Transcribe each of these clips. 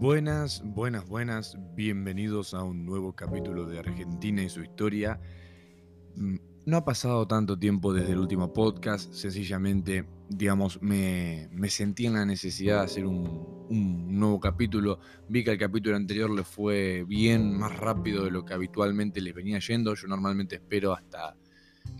Buenas, buenas, buenas, bienvenidos a un nuevo capítulo de Argentina y su historia. No ha pasado tanto tiempo desde el último podcast, sencillamente, digamos, me, sentí en la necesidad de hacer un, un, nuevo capítulo. Vi que el capítulo anterior le fue bien, más rápido de lo que habitualmente les venía yendo. Yo normalmente espero hasta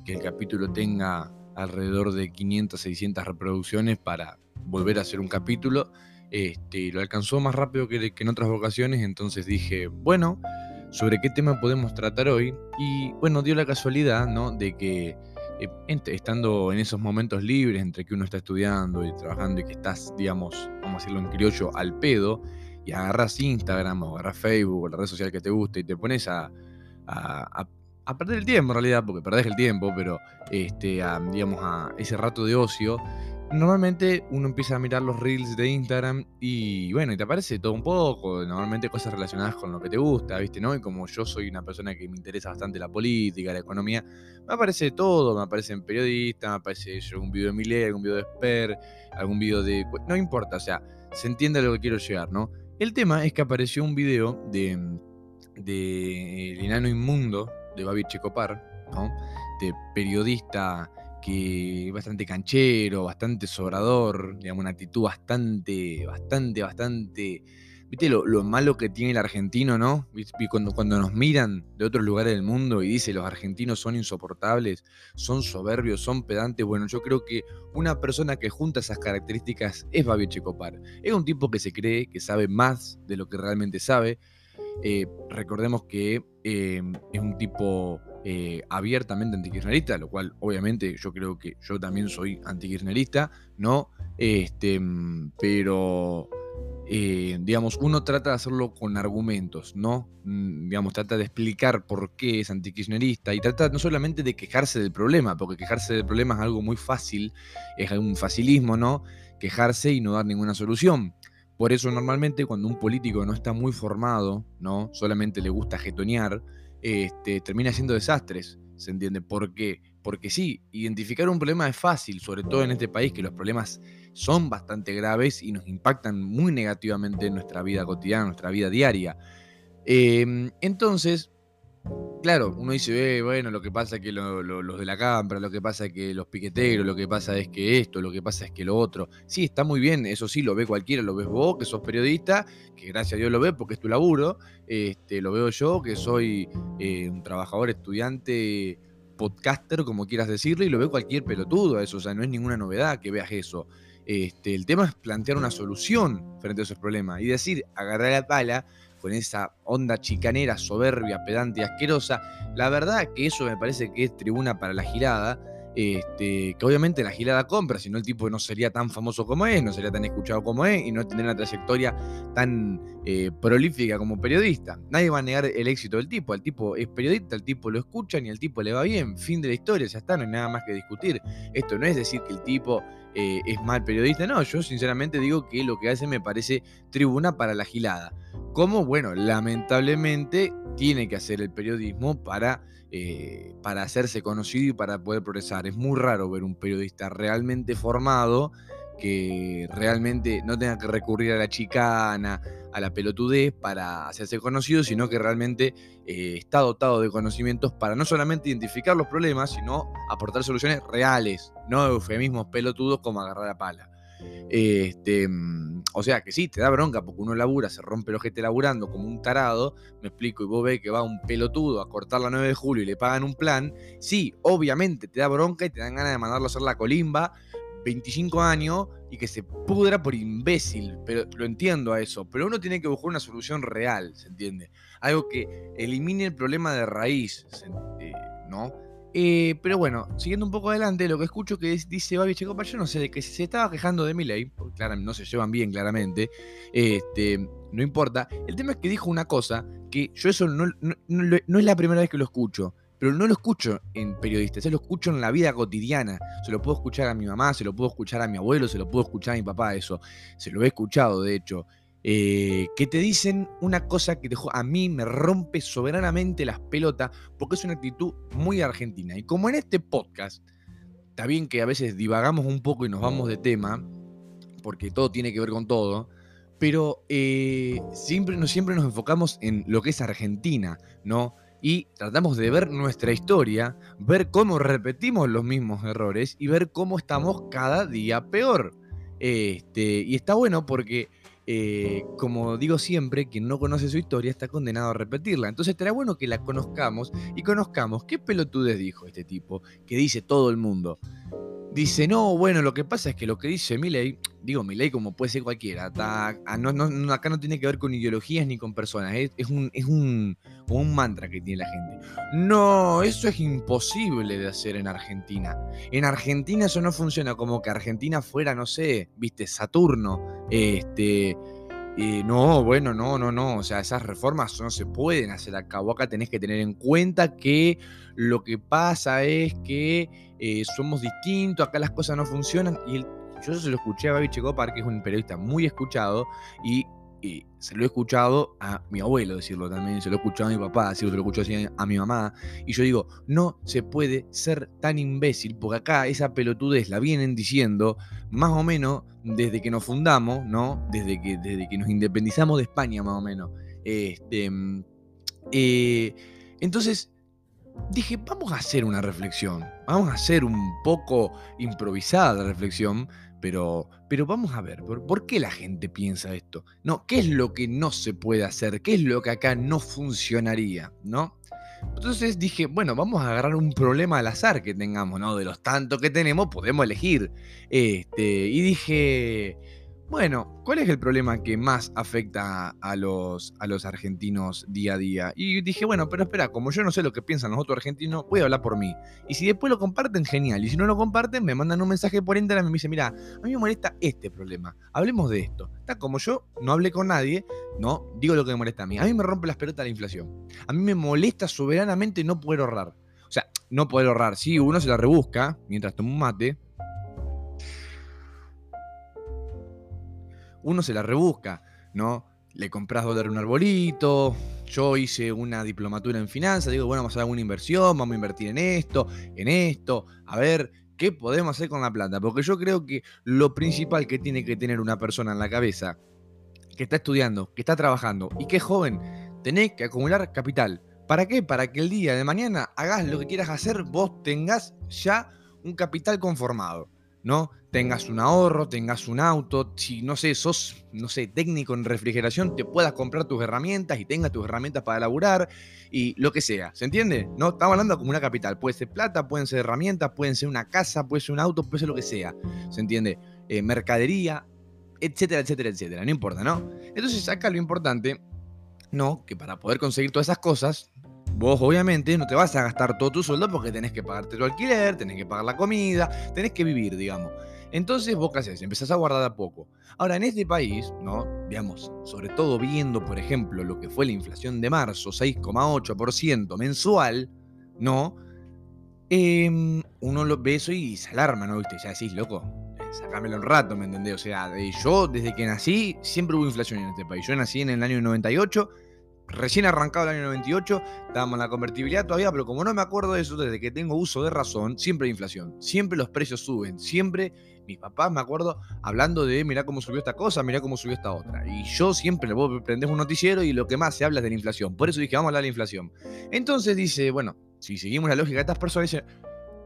que el capítulo tenga alrededor de 500, 600 reproducciones para volver a hacer un capítulo. Este, lo alcanzó más rápido que, en otras ocasiones, entonces dije, bueno, ¿sobre qué tema podemos tratar hoy? Y bueno, dio la casualidad, ¿no? De que eh, estando en esos momentos libres entre que uno está estudiando y trabajando y que estás, digamos, vamos a decirlo en criollo, al pedo, y agarras Instagram o agarras Facebook o la red social que te guste y te pones a, a, perder el tiempo en realidad, porque perdés el tiempo, pero este, digamos, a ese rato de ocio, Normalmente uno empieza a mirar los reels de Instagram y bueno, y te aparece todo un poco, normalmente cosas relacionadas con lo que te gusta, ¿viste? ¿no? Y como yo soy una persona que me interesa bastante la política, la economía, me aparece todo, me aparecen periodistas, me aparece algún video de Miley, algún video de Sper, algún video de... No importa, o sea, se entiende a lo que quiero llegar, ¿no? El tema es que apareció un video de, de El Enano Inmundo, de Babi Checopar, ¿no? De periodista que bastante canchero, bastante sobrador, digamos, una actitud bastante, bastante, bastante. ¿Viste lo, malo que tiene el argentino, no? Cuando, cuando nos miran de otros lugares del mundo y dice los argentinos son insoportables, son soberbios, son pedantes. Bueno, yo creo que una persona que junta esas características es Babi Checopar. Es un tipo que se cree que sabe más de lo que realmente sabe. Eh, recordemos que eh, es un tipo eh, abiertamente antikirchnerista, lo cual obviamente yo creo que yo también soy antikirchnerista, ¿no? Este, mm, pero, eh, digamos, uno trata de hacerlo con argumentos, ¿no? Mm, digamos, trata de explicar por qué es antikirchnerista y trata no solamente de quejarse del problema, porque quejarse del problema es algo muy fácil, es un facilismo, ¿no? Quejarse y no dar ninguna solución. Por eso normalmente cuando un político no está muy formado, ¿no? Solamente le gusta jetonear, este, termina siendo desastres. ¿Se entiende? ¿Por qué? Porque sí, identificar un problema es fácil, sobre todo en este país que los problemas son bastante graves y nos impactan muy negativamente en nuestra vida cotidiana, en nuestra vida diaria. Em, entonces, Claro, uno dice, eh, bueno, lo que pasa es que los de la cámara, lo que pasa es que los piqueteros, lo que pasa es que esto, lo que pasa es que lo otro. Sí, está muy bien, eso sí, lo ve cualquiera, lo ves vos, que sos periodista, que gracias a Dios lo ves porque es tu laburo, este, lo veo yo, que soy eh, un trabajador, estudiante, podcaster, como quieras decirle, y lo ve cualquier pelotudo a eso, o sea, no es ninguna novedad que veas eso. Este, el tema es plantear una solución frente a esos problemas y decir, agarrar la pala, con esa onda chicanera, soberbia, pedante y asquerosa. La verdad que eso me parece que es tribuna para la girada. Este, que obviamente la girada compra, si no el tipo no sería tan famoso como es, no sería tan escuchado como es y no tendría una trayectoria tan eh, prolífica como periodista. Nadie va a negar el éxito del tipo, el tipo es periodista, el tipo lo escucha y el tipo le va bien, fin de la historia, ya está, no hay nada más que discutir. Esto no es decir que el tipo eh, es mal periodista, no, yo sinceramente digo que lo que hace me parece tribuna para la gilada. Como, bueno, lamentablemente tiene que hacer el periodismo para, eh, para hacerse conocido y para poder progresar. Es muy raro ver un periodista realmente formado que realmente no tenga que recurrir a la chicana, a la pelotudez para hacerse conocido, sino que realmente eh, está dotado de conocimientos para no solamente identificar los problemas, sino aportar soluciones reales, no eufemismos pelotudos como agarrar la pala. Este, mm, o sea que sí, te da bronca porque uno labura, se rompe el ojete laburando como un tarado, me explico, y vos ves que va un pelotudo a cortar la 9 de julio y le pagan un plan, sí, obviamente te da bronca y te dan ganas de mandarlo a hacer la colimba, 25 años y que se pudra por imbécil, pero lo entiendo a eso, pero uno tiene que buscar una solución real, ¿se entiende? Algo que elimine el problema de raíz, eh, ¿no? Eh, pero bueno, siguiendo un poco adelante, lo que escucho que dice Babi Checopa, yo no sé, de que se estaba quejando de Miley, porque claramente no se llevan bien claramente, este, no importa. El tema es que dijo una cosa que yo eso no, no es la primera vez que lo escucho pero no lo escucho en periodistas, se lo escucho en la vida cotidiana. Se lo puedo escuchar a mi mamá, se lo puedo escuchar a mi abuelo, se lo puedo escuchar a mi papá, eso. Se lo he escuchado, de hecho. Eh, que te dicen una cosa que a mí me rompe soberanamente las pelotas porque es una actitud muy argentina. Y como en este podcast, está bien que a veces divagamos un poco y nos vamos de tema, porque todo tiene que ver con todo, pero eh, siempre, siempre nos enfocamos en lo que es Argentina, ¿no? Y tratamos de ver nuestra historia, ver cómo repetimos los mismos errores y ver cómo estamos cada día peor. Este, y está bueno porque eh, como digo siempre, quien no conoce su historia está condenado a repetirla. Entonces será bueno que la conozcamos y conozcamos qué pelotudez dijo este tipo, que dice todo el mundo. Dice, no, bueno, lo que pasa es que lo que dice Milei, digo Milei como puede ser cualquiera, acá no tiene que ver con ideologías ni con personas, es, un, es un, un mantra que tiene la gente. No, eso es imposible de hacer en Argentina. En Argentina eso no funciona como que Argentina fuera, no sé, viste, Saturno, este... Eh, no, bueno, no, no, no. O sea, esas reformas no se pueden hacer acá. Vos acá tenés que tener en cuenta que lo que pasa es que eh, somos distintos, acá las cosas no funcionan. Y yo se lo escuché a Babi Checopar, que es un periodista muy escuchado, y y se lo he escuchado a mi abuelo decirlo también, se lo he escuchado a mi papá decirlo, se lo he escuchado a mi mamá. Y yo digo, no se puede ser tan imbécil, porque acá esa pelotudez la vienen diciendo más o menos desde que nos fundamos, ¿no? Desde que, desde que nos independizamos de España, más o menos. Este, eh, entonces, dije, vamos a hacer una reflexión, vamos a hacer un poco improvisada la reflexión pero, pero vamos a ver, ¿por, qué la gente piensa esto? No, ¿qué es lo que no se puede hacer? ¿Qué es lo que acá no funcionaría? ¿No? Entonces dije, bueno, vamos a agarrar un problema al azar que tengamos, ¿no? De los tantos que tenemos, podemos elegir. Este, y dije, bueno, ¿cuál es el problema que más afecta a los, a los argentinos día a día? Y dije, bueno, pero espera, como yo no sé lo que piensan los otros argentinos, voy a hablar por mí. Y si después lo comparten, genial. Y si no lo comparten, me mandan un mensaje por Instagram y me dicen, mira, a mí me molesta este problema. Hablemos de esto. Como yo no hablé con nadie, no, digo lo que me molesta a mí. A mí me rompe las pelotas la inflación. A mí me molesta soberanamente no poder ahorrar. O sea, no poder ahorrar. Sí, uno se la rebusca mientras toma un mate, uno se la rebusca, ¿no? Le compras dólar un arbolito, yo hice una diplomatura en finanzas, digo, bueno, vamos a hacer una inversión, vamos a invertir en esto, en esto, a ver qué podemos hacer con la plata, porque yo creo que lo principal que tiene que tener una persona en la cabeza, que está estudiando, que está trabajando y que es joven, tenés que acumular capital. ¿Para qué? Para que el día de mañana hagas lo que quieras hacer, vos tengas ya un capital conformado. ¿No? Tengas un ahorro, tengas un auto, si no sé, sos, no sé, técnico en refrigeración, te puedas comprar tus herramientas y tengas tus herramientas para laburar y lo que sea, ¿se entiende? No, estamos hablando como una capital, puede ser plata, pueden ser herramientas, pueden ser una casa, puede ser un auto, puede ser lo que sea, ¿se entiende? Eh, mercadería, etcétera, etcétera, etcétera, no importa, ¿no? Entonces acá lo importante, ¿no? Que para poder conseguir todas esas cosas, Vos obviamente no te vas a gastar todo tu sueldo porque tenés que pagarte tu alquiler, tenés que pagar la comida, tenés que vivir, digamos. Entonces vos qué haces, empezás a guardar a poco. Ahora, en este país, ¿no? Digamos, sobre todo viendo, por ejemplo, lo que fue la inflación de marzo, 6,8% mensual, ¿no? Em, uno lo ve eso y se alarma, ¿no? ¿Viste? Ya decís, loco, eh, sacámelo un rato, ¿me entendés? O sea, yo desde que nací siempre hubo inflación en este país. Yo nací en el año 98 recién arrancado el año 98, estábamos en la convertibilidad todavía, pero como no me acuerdo de eso, desde que tengo uso de razón, siempre hay inflación, siempre los precios suben, siempre mis papás, me acuerdo, hablando de, mirá cómo subió esta cosa, mirá cómo subió esta otra. Y yo siempre, vos prendés un noticiero y lo que más se habla es de la inflación. Por eso dije, vamos a hablar de la inflación. Entonces dice, bueno, si seguimos la lógica de estas personas, dice,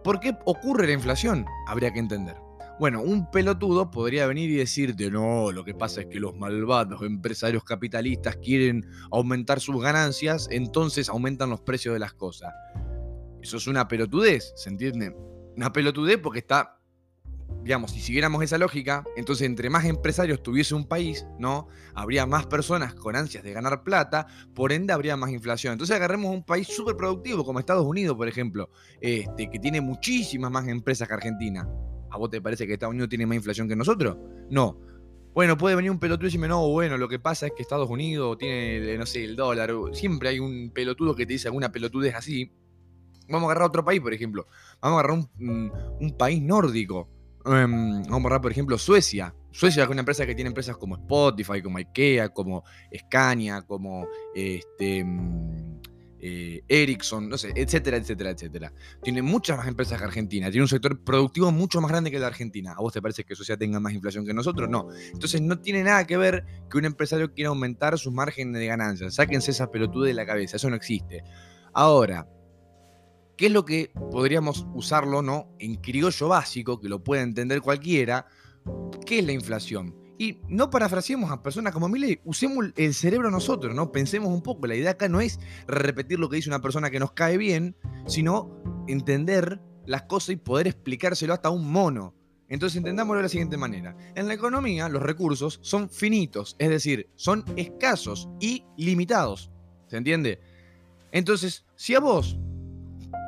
¿por qué ocurre la inflación? Habría que entender. Bueno, un pelotudo podría venir y decirte, no, lo que pasa es que los malvados empresarios capitalistas quieren aumentar sus ganancias, entonces aumentan los precios de las cosas. Eso es una pelotudez, ¿se entiende? Una pelotudez porque está, digamos, si siguiéramos esa lógica, entonces entre más empresarios tuviese un país, ¿no? Habría más personas con ansias de ganar plata, por ende habría más inflación. Entonces agarremos un país súper productivo como Estados Unidos, por ejemplo, este, que tiene muchísimas más empresas que Argentina. ¿A vos te parece que Estados Unidos tiene más inflación que nosotros? No. Bueno, puede venir un pelotudo y decirme, no, bueno, lo que pasa es que Estados Unidos tiene, no sé, el dólar. Siempre hay un pelotudo que te dice alguna pelotudez así. Vamos a agarrar otro país, por ejemplo. Vamos a agarrar un, país nórdico. em, vamos a borrar, por ejemplo, Suecia. Suecia es una empresa que tiene empresas como Spotify, como IKEA, como Scania, como este, mm, eh, Ericsson, no sé, etcétera, etcétera, etcétera. Tiene muchas más empresas que Argentina, tiene un sector productivo mucho más grande que de Argentina. ¿A vos te parece que Suecia tenga más inflación que nosotros? No. Entonces no tiene nada que ver que un empresario quiera aumentar sus márgenes de ganancias. Sáquense esa pelotuda de la cabeza, eso no existe. Ahora, ¿qué es lo que podríamos usarlo, no? En criollo básico, que lo puede entender cualquiera. ¿Qué es la inflación? Y no parafraseemos a personas como Miley, usemos el cerebro nosotros, ¿no? Pensemos un poco. La idea acá no es repetir lo que dice una persona que nos cae bien, sino entender las cosas y poder explicárselo hasta un mono. Entonces entendámoslo de la siguiente manera. En la economía los recursos son finitos, es decir, son escasos y limitados. ¿Se entiende? Entonces, si a vos,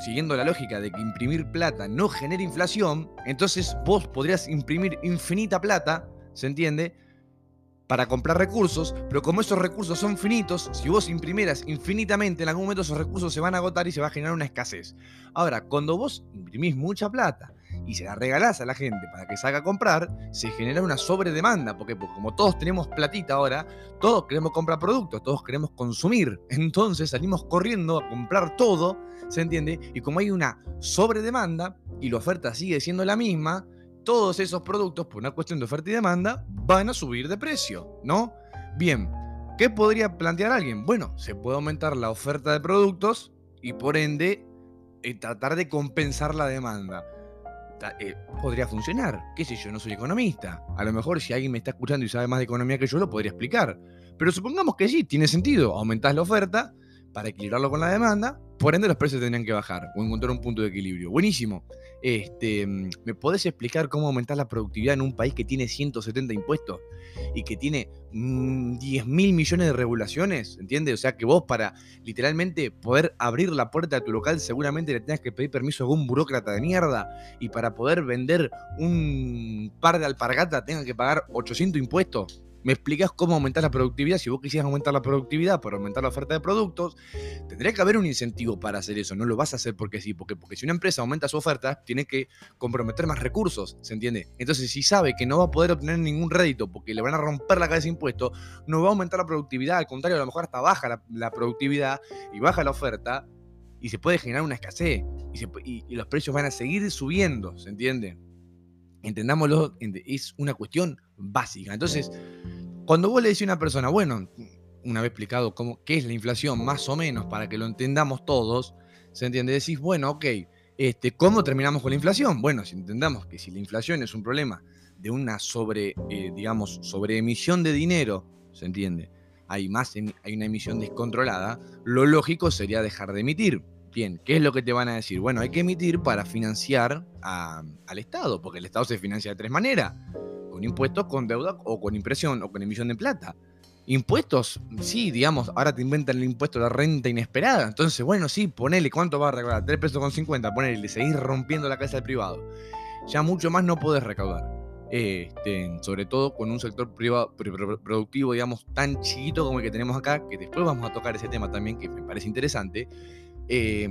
siguiendo la lógica de que imprimir plata no genera inflación, entonces vos podrías imprimir infinita plata ¿se entiende? Para comprar recursos, pero como esos recursos son finitos, si vos imprimieras infinitamente, en algún momento esos recursos se van a agotar y se va a generar una escasez. Ahora, cuando vos imprimís mucha plata y se la regalás a la gente para que salga a comprar, se genera una sobredemanda, porque, porque como todos tenemos platita ahora, todos queremos comprar productos, todos queremos consumir, entonces salimos corriendo a comprar todo, ¿se entiende? Y como hay una sobredemanda y la oferta sigue siendo la misma, todos esos productos, por una cuestión de oferta y demanda, van a subir de precio, ¿no? Bien, ¿qué podría plantear alguien? Bueno, se puede aumentar la oferta de productos y por ende eh, tratar de compensar la demanda. Eh, podría funcionar, qué sé yo, no soy economista. A lo mejor si alguien me está escuchando y sabe más de economía que yo, lo podría explicar. Pero supongamos que sí, tiene sentido. Aumentás la oferta para equilibrarlo con la demanda, por ende los precios tendrían que bajar o encontrar un punto de equilibrio. Buenísimo. Este, ¿Me podés explicar cómo aumentar la productividad en un país que tiene 170 impuestos y que tiene 10 mm, mil millones de regulaciones? ¿Entiendes? O sea que vos para literalmente poder abrir la puerta de tu local seguramente le tengas que pedir permiso a algún burócrata de mierda y para poder vender un par de alpargatas tengas que pagar 800 impuestos me explicas cómo aumentar la productividad. Si vos quisieras aumentar la productividad por aumentar la oferta de productos, tendría que haber un incentivo para hacer eso. No lo vas a hacer porque sí, porque, porque si una empresa aumenta su oferta, tiene que comprometer más recursos, ¿se entiende? Entonces, si sabe que no va a poder obtener ningún rédito porque le van a romper la cabeza de impuestos, no va a aumentar la productividad. Al contrario, a lo mejor hasta baja la, la productividad y baja la oferta y se puede generar una escasez y, y los precios van a seguir subiendo, ¿se entiende? Entendámoslo, es una cuestión básica. Entonces, cuando vos le decís a una persona, bueno, una vez explicado cómo, qué es la inflación, más o menos, para que lo entendamos todos, ¿se entiende? Decís, bueno, ok, este, ¿cómo terminamos con la inflación? Bueno, si entendamos que si la inflación es un problema de una sobre, eh, digamos, sobreemisión de dinero, ¿se entiende? Hay, más, hay una emisión descontrolada, lo lógico sería dejar de emitir. Bien, ¿qué es lo que te van a decir? Bueno, hay que emitir para financiar al Estado, porque el Estado se financia de tres maneras con impuestos, con deuda o con impresión o con emisión de plata. Impuestos, sí, digamos, ahora te inventan el impuesto de la renta inesperada. Entonces, bueno, sí, ponele, ¿cuánto va a recaudar? 3 pesos con 50, ponele, le seguís rompiendo la casa del privado. Ya mucho más no podés recaudar. Este, sobre todo con un sector privado, productivo, digamos, tan chiquito como el que tenemos acá, que después vamos a tocar ese tema también, que me parece interesante. Eh,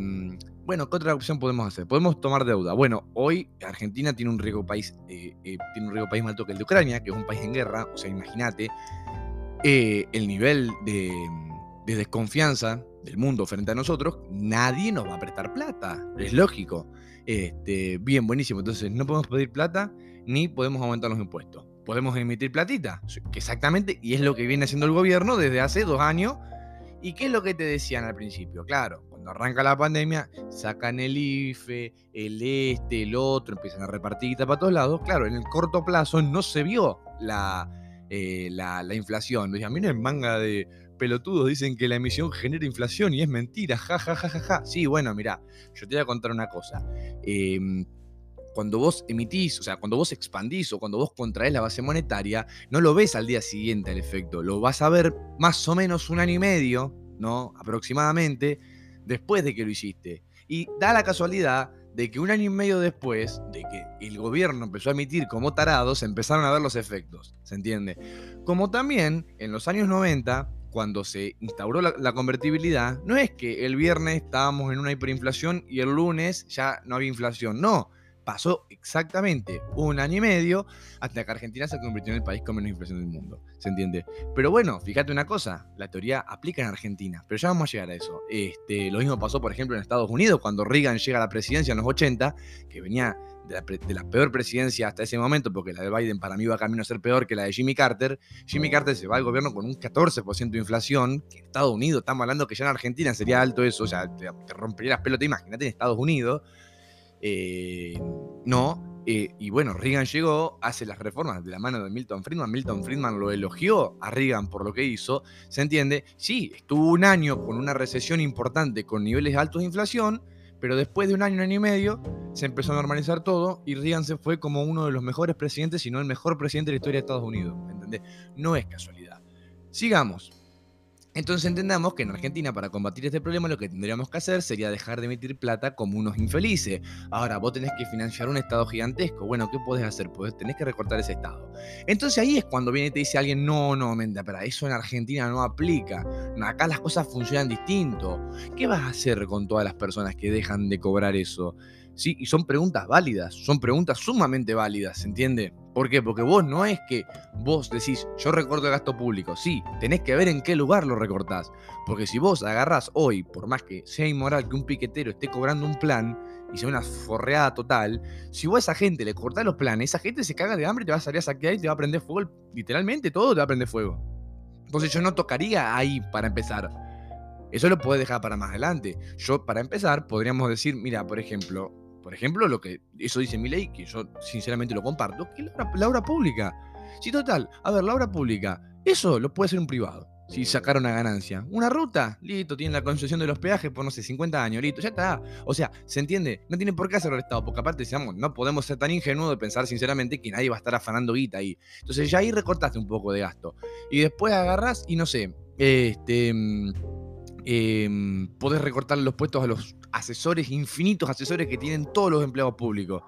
bueno, ¿qué otra opción podemos hacer? Podemos tomar deuda. Bueno, hoy Argentina tiene un riesgo país, eh, eh, tiene un riesgo país más alto que el de Ucrania, que es un país en guerra. O sea, imagínate eh, el nivel de, desconfianza del mundo frente a nosotros. Nadie nos va a prestar plata. Es lógico. Este, bien, buenísimo. Entonces, no podemos pedir plata ni podemos aumentar los impuestos. Podemos emitir platita. Exactamente, y es lo que viene haciendo el gobierno desde hace dos años. ¿Y qué es lo que te decían al principio? Claro, cuando arranca la pandemia, sacan el IFE, el este, el otro, empiezan a repartir para todos lados. Claro, en el corto plazo no se vio la, eh, la, inflación. a no es manga de pelotudos, dicen que la emisión genera inflación y es mentira, ja, ja, ja, ja, ja. Sí, bueno, mira, yo te voy a contar una cosa. Em, cuando vos emitís, o sea, cuando vos expandís o cuando vos contraes la base monetaria, no lo ves al día siguiente el efecto, lo vas a ver más o menos un año y medio, ¿no? Aproximadamente, después de que lo hiciste. Y da la casualidad de que un año y medio después de que el gobierno empezó a emitir como tarados, empezaron a ver los efectos, ¿se entiende? Como también en los años 90, cuando se instauró la, convertibilidad, no es que el viernes estábamos en una hiperinflación y el lunes ya no había inflación, no. Pasó exactamente un año y medio hasta que Argentina se convirtió en el país con menos inflación del mundo. ¿Se entiende? Pero bueno, fíjate una cosa, la teoría aplica en Argentina, pero ya vamos a llegar a eso. Este, lo mismo pasó, por ejemplo, en Estados Unidos, cuando Reagan llega a la presidencia en los 80, que venía de la, peor presidencia hasta ese momento, porque la de Biden para mí va camino a ser peor que la de Jimmy Carter, Jimmy Carter se va al gobierno con un 14% de inflación, que en Estados Unidos, estamos hablando que ya en Argentina sería alto eso, o sea, te, rompería las pelotas, imagínate en Estados Unidos. Eh, no, eh, y bueno, Reagan llegó, hace las reformas de la mano de Milton Friedman. Milton Friedman lo elogió a Reagan por lo que hizo. ¿Se entiende? Sí, estuvo un año con una recesión importante, con niveles altos de inflación, pero después de un año, un año y medio, se empezó a normalizar todo y Reagan se fue como uno de los mejores presidentes, si no el mejor presidente de la historia de Estados Unidos. ¿Entendés? No es casualidad. Sigamos. Entonces entendamos que en Argentina para combatir este problema lo que tendríamos que hacer sería dejar de emitir plata como unos infelices. Ahora, vos tenés que financiar un Estado gigantesco. Bueno, ¿qué podés hacer? Pues tenés que recortar ese Estado. Entonces ahí es cuando viene y te dice alguien, no, no, menta, pero eso en Argentina no aplica. Acá las cosas funcionan distinto. ¿Qué vas a hacer con todas las personas que dejan de cobrar eso? ¿Sí? Y son preguntas válidas, son preguntas sumamente válidas, ¿se entiende? ¿Por qué? Porque vos no es que vos decís, yo recorto el gasto público, sí, tenés que ver en qué lugar lo recortás. Porque si vos agarrás hoy, por más que sea inmoral que un piquetero esté cobrando un plan y sea una forreada total, si vos a esa gente le cortás los planes, esa gente se caga de hambre, te va a salir a saquear y te va a prender fuego, literalmente todo te va a prender fuego. Entonces yo no tocaría ahí para empezar. Eso lo puedes dejar para más adelante. Yo, para empezar, podríamos decir, mira, por ejemplo, por ejemplo, lo que eso dice mi ley, que yo sinceramente lo comparto, que la obra, pública. Sí, total. A ver, la obra pública, eso lo puede hacer un privado. Si sacar una ganancia. Una ruta, listo, tiene la concesión de los peajes por, no sé, 50 años, listo, ya está. O sea, ¿se entiende? No tiene por qué hacerlo el Estado, porque aparte, decíamos, no podemos ser tan ingenuos de pensar sinceramente que nadie va a estar afanando guita ahí. Entonces ya ahí recortaste un poco de gasto. Y después agarras y no sé, este... Eh, podés recortar los puestos a los asesores, infinitos asesores que tienen todos los empleados públicos.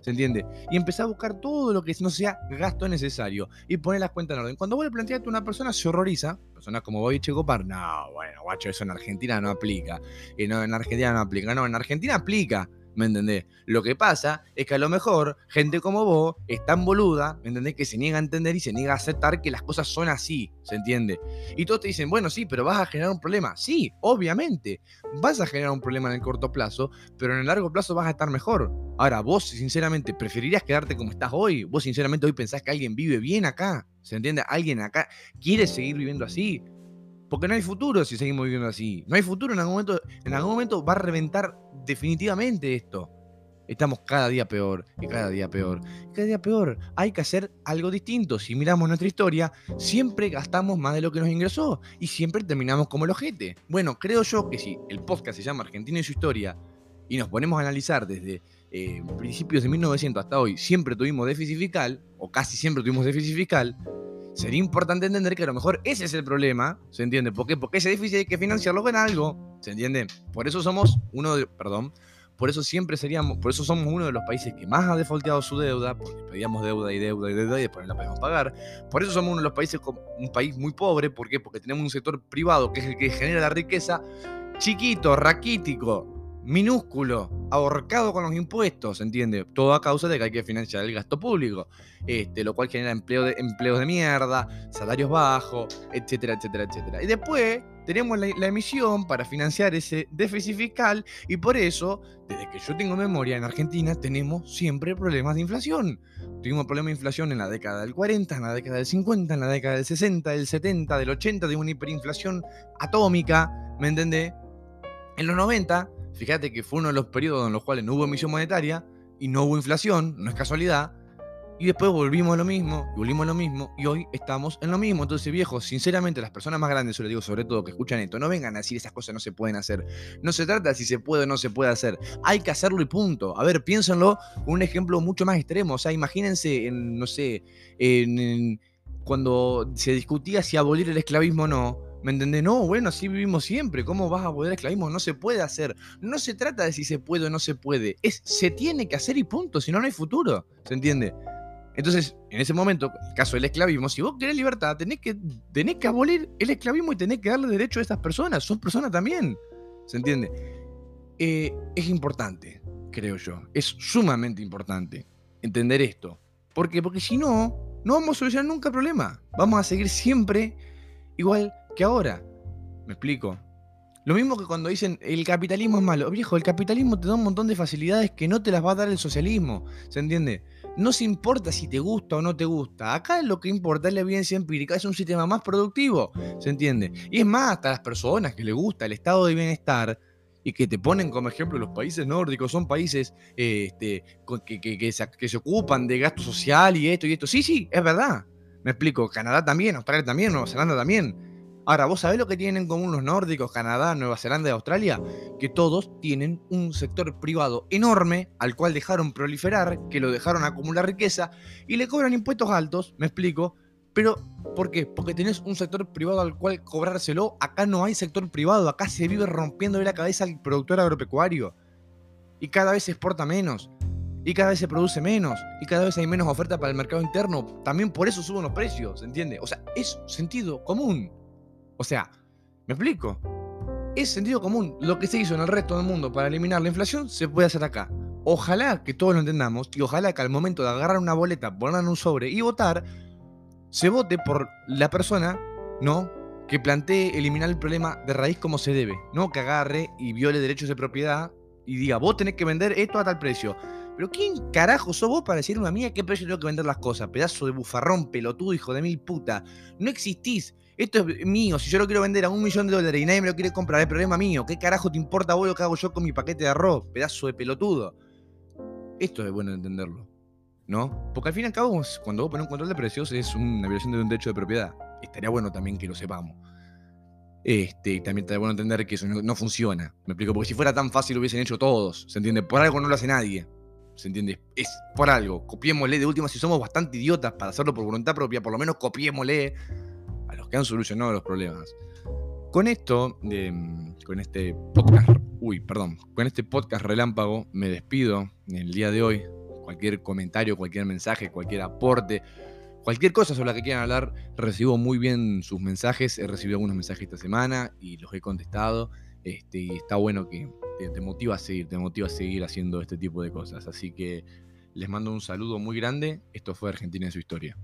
¿Se entiende? Y empezar a buscar todo lo que no sea gasto necesario y poner las cuentas en orden. Cuando vos le planteas a una persona, se horroriza. Personas como vos y Checopar, no, bueno, guacho, eso en Argentina no aplica. Y no, en Argentina no aplica. No, en Argentina aplica. ¿Me entendés? Lo que pasa es que a lo mejor gente como vos es tan boluda, ¿me entendés? Que se niega a entender y se niega a aceptar que las cosas son así, ¿se entiende? Y todos te dicen, bueno, sí, pero vas a generar un problema. Sí, obviamente, vas a generar un problema en el corto plazo, pero en el largo plazo vas a estar mejor. Ahora, vos sinceramente preferirías quedarte como estás hoy. Vos sinceramente hoy pensás que alguien vive bien acá, ¿se entiende? Alguien acá quiere seguir viviendo así. Porque no hay futuro si seguimos viviendo así. No hay futuro en algún momento. En algún momento va a reventar definitivamente esto. Estamos cada día peor, y cada día peor, y cada día peor. Hay que hacer algo distinto. Si miramos nuestra historia, siempre gastamos más de lo que nos ingresó y siempre terminamos como el ojete. Bueno, creo yo que si el podcast se llama Argentina y su historia y nos ponemos a analizar desde eh, principios de 1900 hasta hoy, siempre tuvimos déficit fiscal, o casi siempre tuvimos déficit fiscal, sería importante entender que a lo mejor ese es el problema, ¿se entiende? ¿Por qué? Porque ese déficit hay que financiarlo con algo, ¿se entiende? Por eso somos uno de, perdón, por eso siempre seríamos, por eso somos uno de los países que más ha defaulteado su deuda, porque pedíamos deuda y deuda y deuda y después no la podemos pagar. Por eso somos uno de los países, un país muy pobre, ¿por qué? Porque tenemos un sector privado que es el que genera la riqueza, chiquito, raquítico, minúsculo, ahorcado con los impuestos, ¿entiende? Todo a causa de que hay que financiar el gasto público, este, lo cual genera empleo de, empleos de mierda, salarios bajos, etcétera, etcétera, etcétera. Y después tenemos la, emisión para financiar ese déficit fiscal y por eso, desde que yo tengo memoria, en Argentina tenemos siempre problemas de inflación. Tuvimos problemas de inflación en la década del 40, en la década del 50, en la década del 60, del 70, del 80, de una hiperinflación atómica, ¿me entendés? En los 90 Fíjate que fue uno de los periodos en los cuales no hubo emisión monetaria y no hubo inflación, no es casualidad. Y después volvimos a lo mismo, y volvimos a lo mismo, y hoy estamos en lo mismo. Entonces, viejo, sinceramente, las personas más grandes, yo les digo sobre todo que escuchan esto, no vengan a decir esas cosas no se pueden hacer. No se trata de si se puede o no se puede hacer. Hay que hacerlo y punto. A ver, piénsenlo con un ejemplo mucho más extremo. O sea, imagínense en, no sé, en, cuando se discutía si abolir el esclavismo o no ¿Me entendés? No, bueno, así vivimos siempre. ¿Cómo vas a poder esclavismo? No se puede hacer. No se trata de si se puede o no se puede. Es se tiene que hacer y punto. Si no, no hay futuro. ¿Se entiende? Entonces, en ese momento, en el caso del esclavismo, si vos querés libertad, tenés que, tenés que abolir el esclavismo y tenés que darle derecho a estas personas. Son personas también. ¿Se entiende? Eh, es importante creo yo. Es sumamente importante entender esto. ¿Por qué? Porque si no, no vamos a solucionar nunca el problema. Vamos a seguir siempre igual que ahora. ¿Me explico? Lo mismo que cuando dicen el capitalismo es malo. Viejo, el capitalismo te da un montón de facilidades que no te las va a dar el socialismo. ¿Se entiende? No se importa si te gusta o no te gusta. Acá lo que importa es la evidencia empírica, es un sistema más productivo. ¿Se entiende? Y es más, hasta las personas que les gusta el estado de bienestar y que te ponen como ejemplo los países nórdicos, son países este, que, que, se, que se ocupan de gasto social y esto y esto. Sí, sí, es verdad. Me explico, Canadá también, Australia también, Nueva Zelanda también. Ahora, ¿vos sabés lo que tienen en común los nórdicos, Canadá, Nueva Zelanda y Australia? Que todos tienen un sector privado enorme al cual dejaron proliferar, que lo dejaron acumular riqueza y le cobran impuestos altos, me explico, pero, ¿por qué? Porque tenés un sector privado al cual cobrárselo. Acá no hay sector privado, acá se vive rompiendo la cabeza al productor agropecuario. Y cada vez se exporta menos. Y cada vez se produce menos. Y cada vez hay menos oferta para el mercado interno. También por eso suben los precios, ¿entiende? O sea, es sentido común. O sea, ¿me explico? Es sentido común. Lo que se hizo en el resto del mundo para eliminar la inflación se puede hacer acá. Ojalá que todos lo entendamos y ojalá que al momento de agarrar una boleta, ponerla en un sobre y votar, se vote por la persona, ¿no? Que plantee eliminar el problema de raíz como se debe, ¿no? Que agarre y viole derechos de propiedad y diga, vos tenés que vender esto a tal precio. Pero ¿quién carajo sos vos para decirme a mí a qué precio tengo que vender las cosas? Pedazo de bufarrón, pelotudo, hijo de mil puta. No existís. Esto es mío. Si yo lo quiero vender a un millón de dólares y nadie me lo quiere comprar, es problema mío. ¿Qué carajo te importa vos lo que hago yo con mi paquete de arroz? Pedazo de pelotudo. Esto es bueno entenderlo. ¿no? Porque al fin y al cabo, cuando vos pones un control de precios es una violación de un derecho de propiedad. Estaría bueno también que lo sepamos. Este, y también estaría bueno entender que eso no, funciona. Me explico, porque si fuera tan fácil lo hubiesen hecho todos, ¿se entiende? Por algo no lo hace nadie. ¿Se entiende? Es por algo. Copiémosle de última, si somos bastante idiotas para hacerlo por voluntad propia, por lo menos copiémosle a los que han solucionado los problemas. Con esto, con este podcast, uy, perdón, con este podcast relámpago me despido el día de hoy cualquier comentario, cualquier mensaje, cualquier aporte, cualquier cosa sobre la que quieran hablar, recibo muy bien sus mensajes. He recibido algunos mensajes esta semana y los he contestado. Este, y está bueno que te, motiva a seguir, te motiva a seguir haciendo este tipo de cosas. Así que les mando un saludo muy grande. Esto fue Argentina en su historia.